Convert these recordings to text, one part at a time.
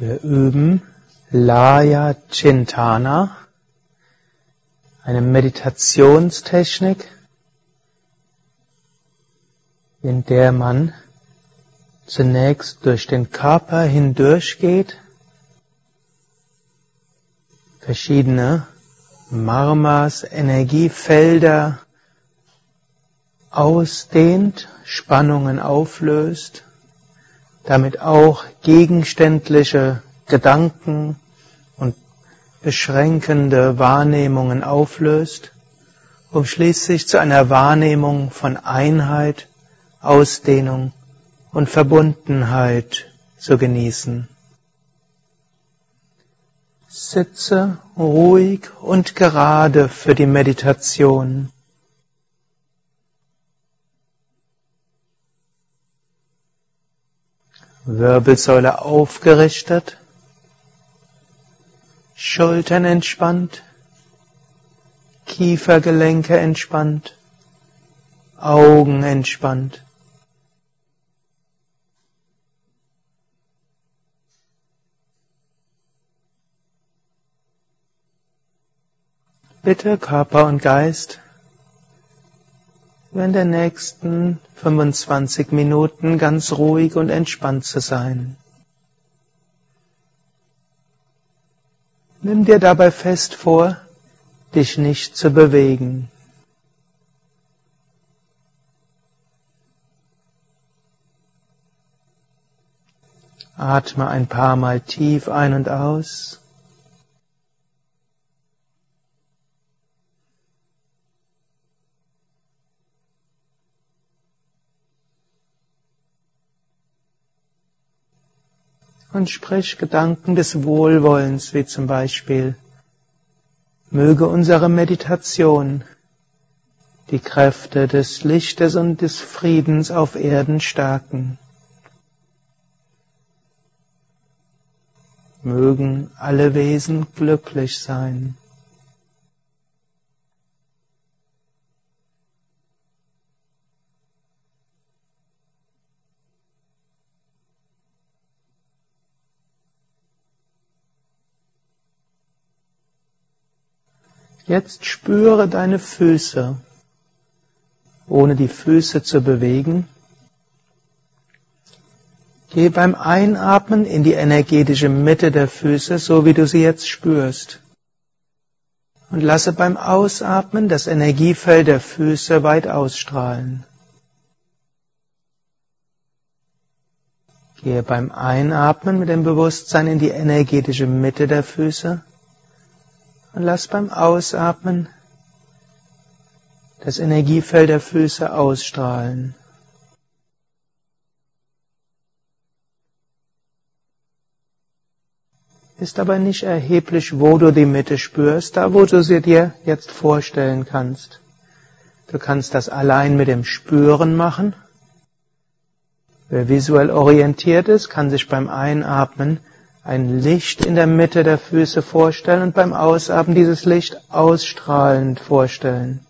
Wir üben Laya Chintana, eine Meditationstechnik, in der man zunächst durch den Körper hindurchgeht, verschiedene Marmas, Energiefelder ausdehnt, Spannungen auflöst, damit auch gegenständliche Gedanken und beschränkende Wahrnehmungen auflöst, um schließlich zu einer Wahrnehmung von Einheit, Ausdehnung und Verbundenheit zu genießen. Sitze ruhig und gerade für die Meditation. Wirbelsäule aufgerichtet, Schultern entspannt, Kiefergelenke entspannt, Augen entspannt. Bitte Körper und Geist in der nächsten 25 Minuten ganz ruhig und entspannt zu sein. Nimm dir dabei fest vor, dich nicht zu bewegen. Atme ein paar Mal tief ein und aus. Und sprich Gedanken des Wohlwollens, wie zum Beispiel, möge unsere Meditation die Kräfte des Lichtes und des Friedens auf Erden stärken. Mögen alle Wesen glücklich sein. Jetzt spüre deine Füße, ohne die Füße zu bewegen. Geh beim Einatmen in die energetische Mitte der Füße, so wie du sie jetzt spürst. Und lasse beim Ausatmen das Energiefeld der Füße weit ausstrahlen. Gehe beim Einatmen mit dem Bewusstsein in die energetische Mitte der Füße und lass beim Ausatmen das Energiefeld der Füße ausstrahlen. Ist aber nicht erheblich, wo du die Mitte spürst, da wo du sie dir jetzt vorstellen kannst. Du kannst das allein mit dem Spüren machen. Wer visuell orientiert ist, kann sich beim Einatmen ein Licht in der Mitte der Füße vorstellen und beim Ausatmen dieses Licht ausstrahlend vorstellen.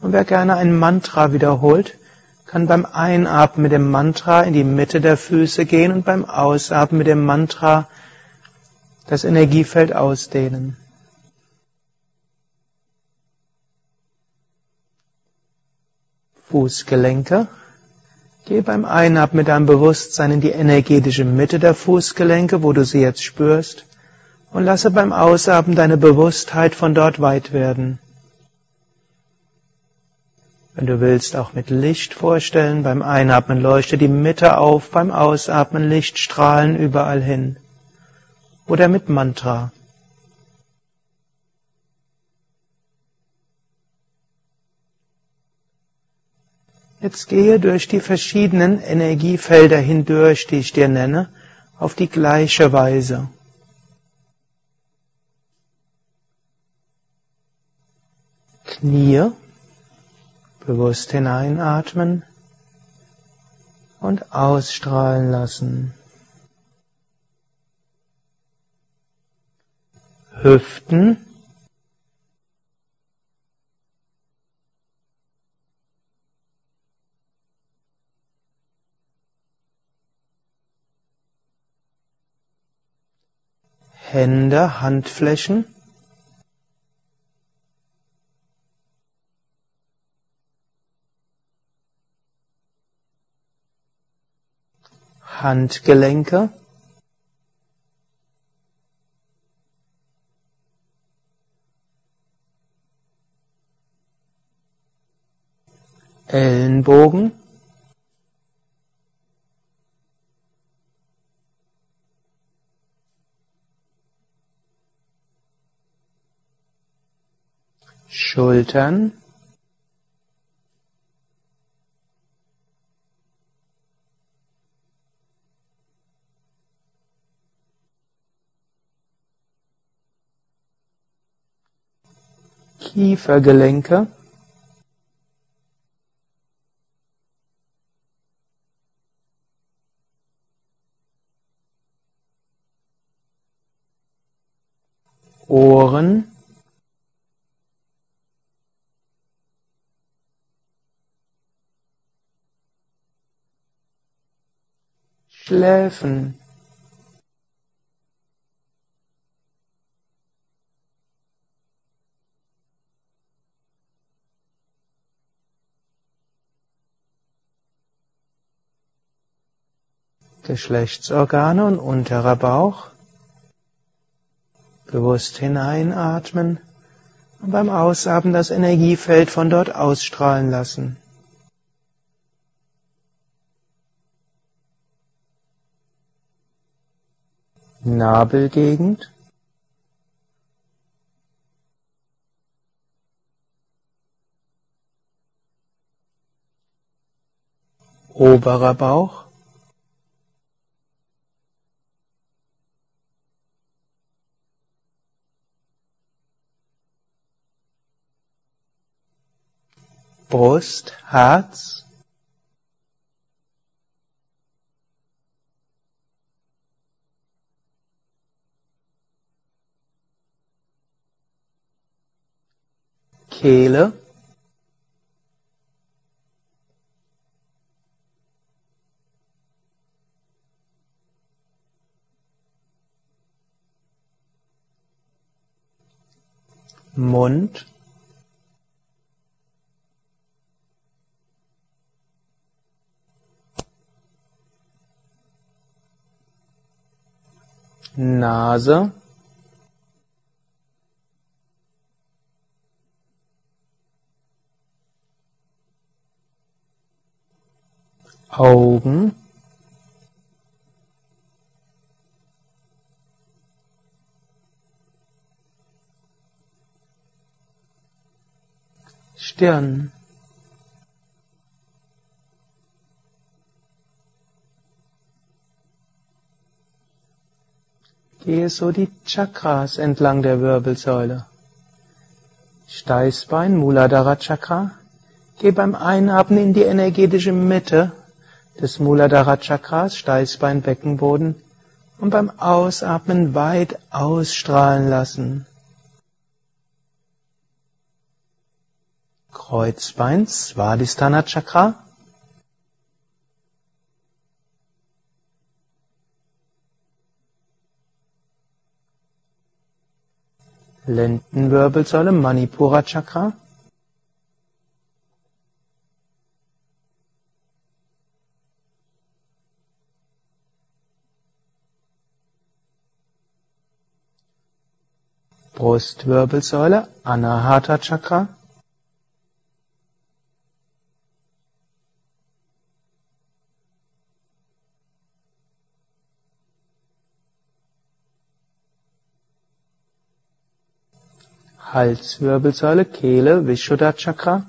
Und wer gerne ein Mantra wiederholt, kann beim Einatmen mit dem Mantra in die Mitte der Füße gehen und beim Ausatmen mit dem Mantra das Energiefeld ausdehnen. Fußgelenke Geh beim Einatmen mit deinem Bewusstsein in die energetische Mitte der Fußgelenke, wo du sie jetzt spürst, und lasse beim Ausatmen deine Bewusstheit von dort weit werden. Wenn du willst, auch mit Licht vorstellen, beim Einatmen leuchte die Mitte auf, beim Ausatmen Lichtstrahlen überall hin. Oder mit Mantra. Jetzt gehe durch die verschiedenen Energiefelder hindurch, die ich dir nenne, auf die gleiche Weise. Knie, bewusst hineinatmen und ausstrahlen lassen. Hüften, Hände, Handflächen. Handgelenke. Ellenbogen. Schultern. Kiefergelenke. Ohren. Schläfen. Geschlechtsorgane und unterer Bauch. Bewusst hineinatmen und beim Ausatmen das Energiefeld von dort ausstrahlen lassen. Nabelgegend. Oberer Bauch. Brust, Herz. Kehle. Mund. Nase Augen Stirn Gehe so die Chakras entlang der Wirbelsäule. Steißbein, Muladhara Chakra. Geh beim Einatmen in die energetische Mitte des Muladhara Chakras, Steißbein, Beckenboden und beim Ausatmen weit ausstrahlen lassen. Kreuzbein, Svadhisthana Chakra. Lendenwirbelsäule, Manipura Chakra. Brustwirbelsäule, Anahata Chakra. Halswirbelsäule, Kehle, Vishuddha Chakra.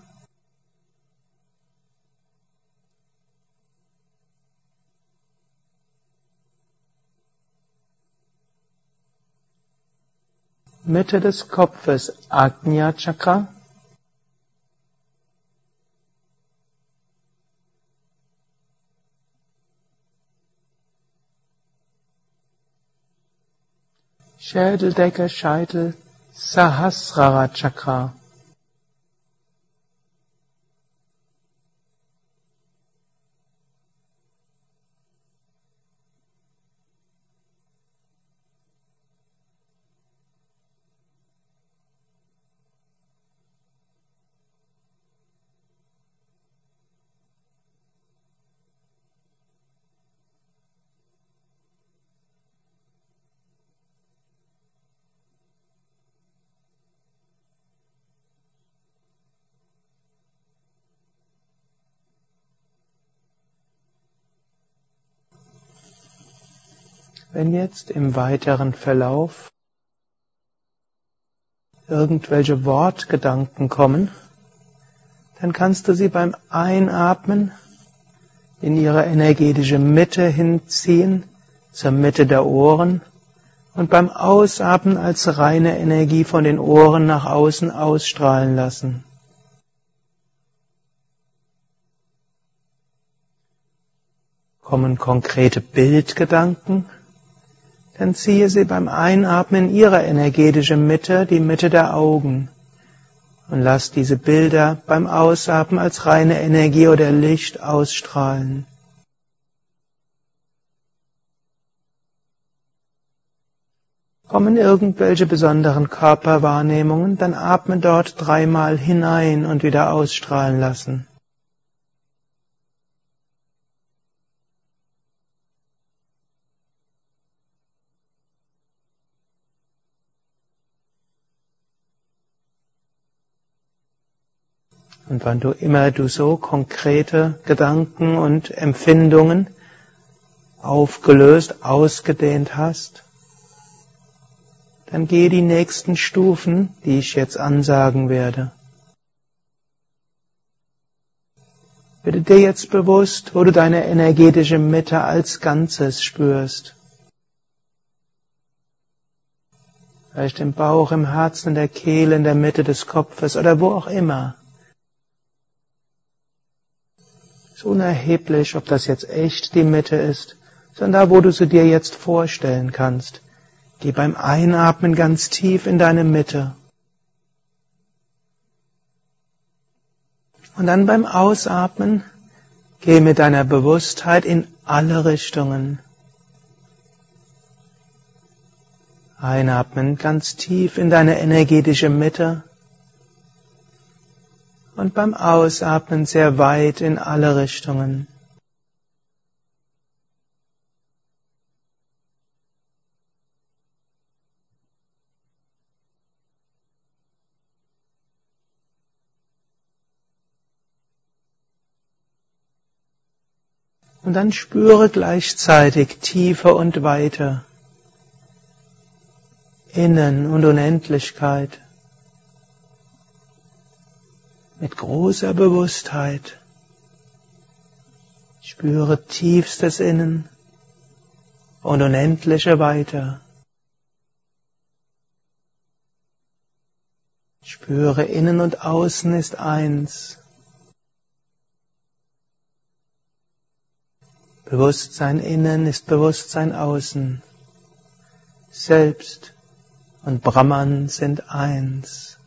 Mitte des Kopfes, Ajna Chakra. Schädeldecke, Scheitel, Sahasrara Chakra. Wenn jetzt im weiteren Verlauf irgendwelche Wortgedanken kommen, dann kannst du sie beim Einatmen in ihre energetische Mitte hinziehen, zur Mitte der Ohren und beim Ausatmen als reine Energie von den Ohren nach außen ausstrahlen lassen. Kommen konkrete Bildgedanken, dann ziehe sie beim Einatmen in ihre energetische Mitte, die Mitte der Augen und lass diese Bilder beim Ausatmen als reine Energie oder Licht ausstrahlen. Kommen irgendwelche besonderen Körperwahrnehmungen, dann atme dort dreimal hinein und wieder ausstrahlen lassen. Und wann du immer du so konkrete Gedanken und Empfindungen aufgelöst, ausgedehnt hast, dann gehe die nächsten Stufen, die ich jetzt ansagen werde. Werde dir jetzt bewusst, wo du deine energetische Mitte als Ganzes spürst. Vielleicht im Bauch, im Herzen, in der Kehle, in der Mitte des Kopfes oder wo auch immer. Ist unerheblich, ob das jetzt echt die Mitte ist, sondern da, wo du sie dir jetzt vorstellen kannst. Geh beim Einatmen ganz tief in deine Mitte. Und dann beim Ausatmen geh mit deiner Bewusstheit in alle Richtungen. Einatmen ganz tief in deine energetische Mitte und beim Ausatmen sehr weit in alle Richtungen. Und dann spüre gleichzeitig Tiefe und Weite, Innen und Unendlichkeit mit großer Bewusstheit. Spüre tiefstes Innen und unendliche Weite. Spüre innen und außen ist eins. Bewusstsein innen ist Bewusstsein außen. Selbst und Brahman sind eins.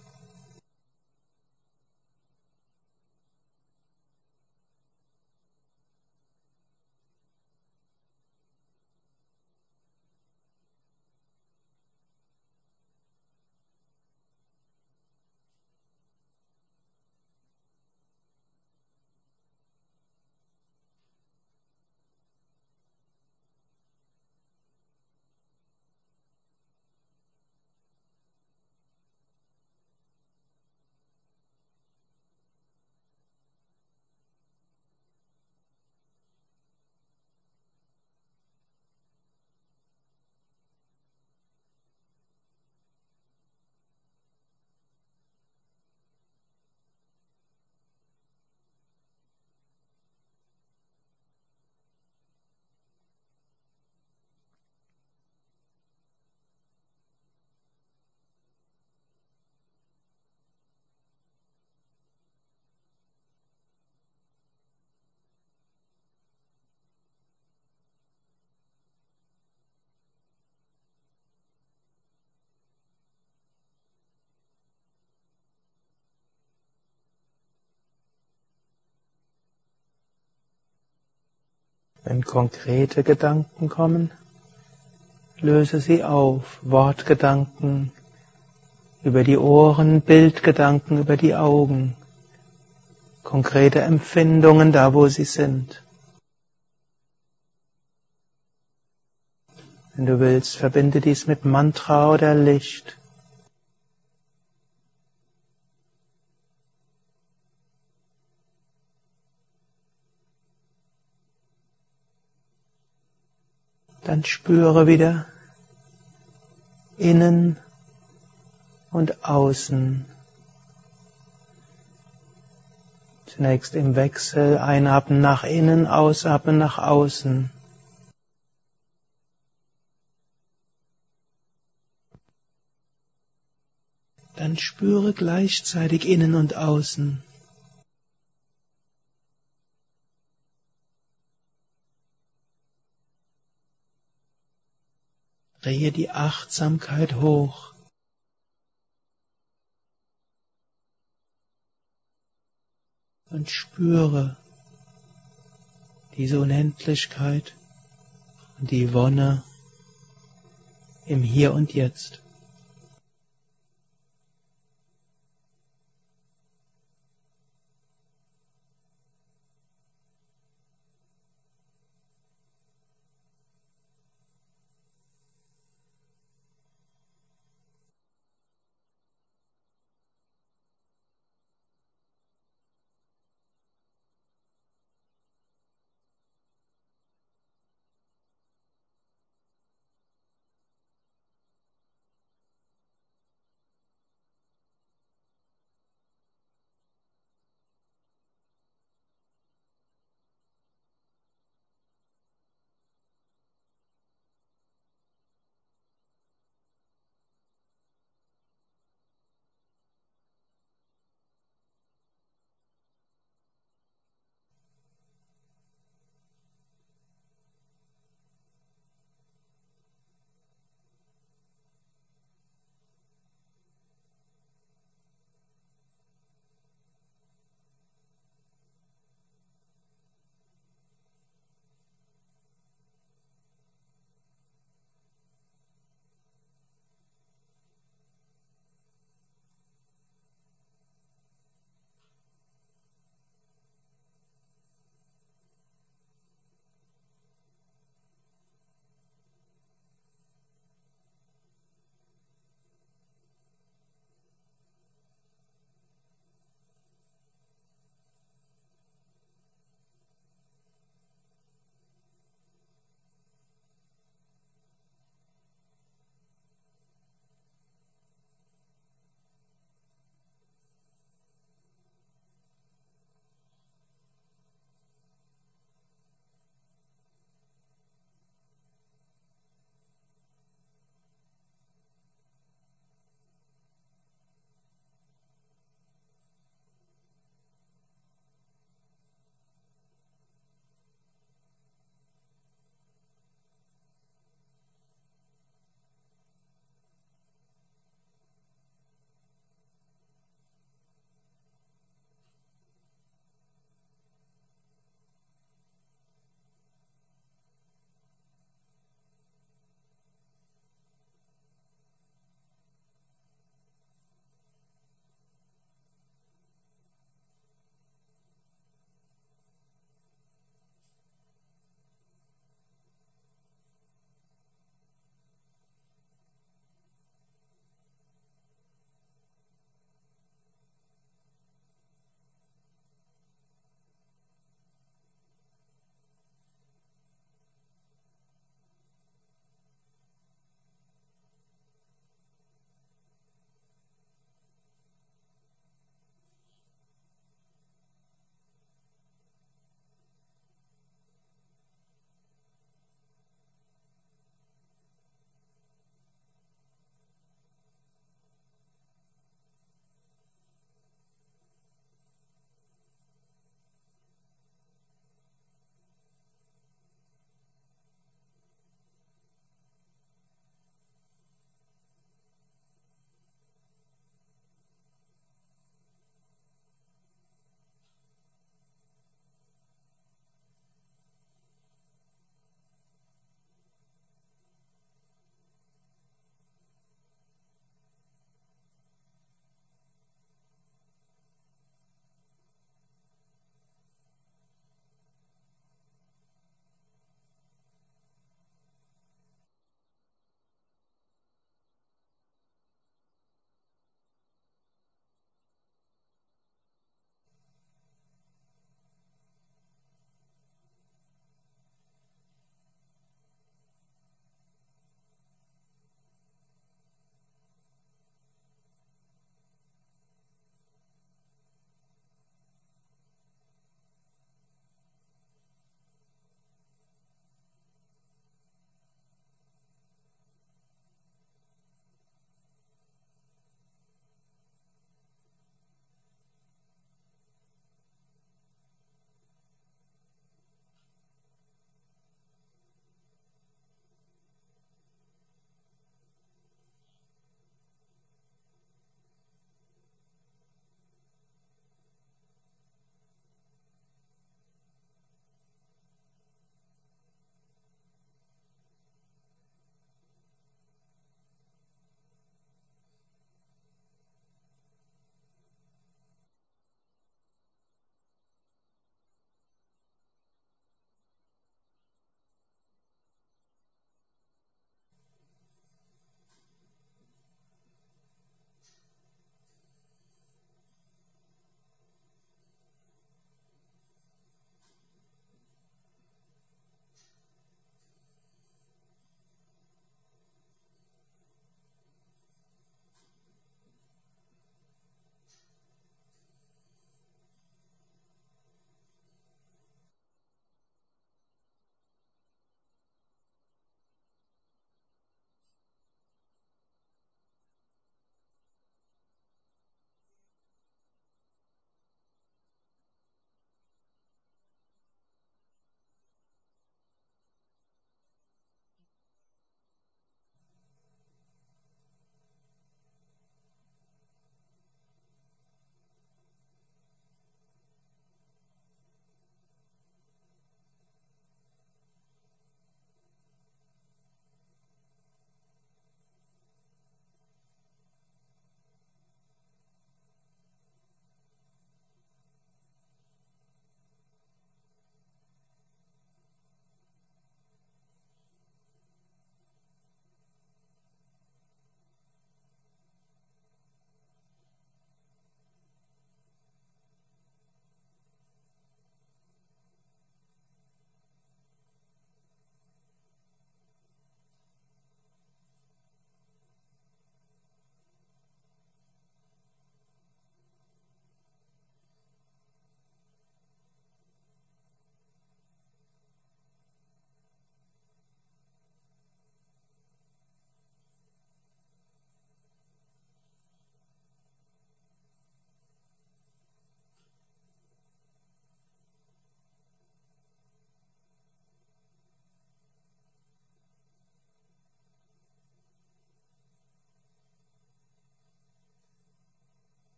Wenn konkrete Gedanken kommen, löse sie auf. Wortgedanken über die Ohren, Bildgedanken über die Augen, konkrete Empfindungen da, wo sie sind. Wenn du willst, verbinde dies mit Mantra oder Licht. Dann spüre wieder innen und außen. Zunächst im Wechsel einatmen nach innen, ausatmen nach außen. Dann spüre gleichzeitig innen und außen. Drehe die Achtsamkeit hoch. Und spüre diese Unendlichkeit und die Wonne im Hier und Jetzt.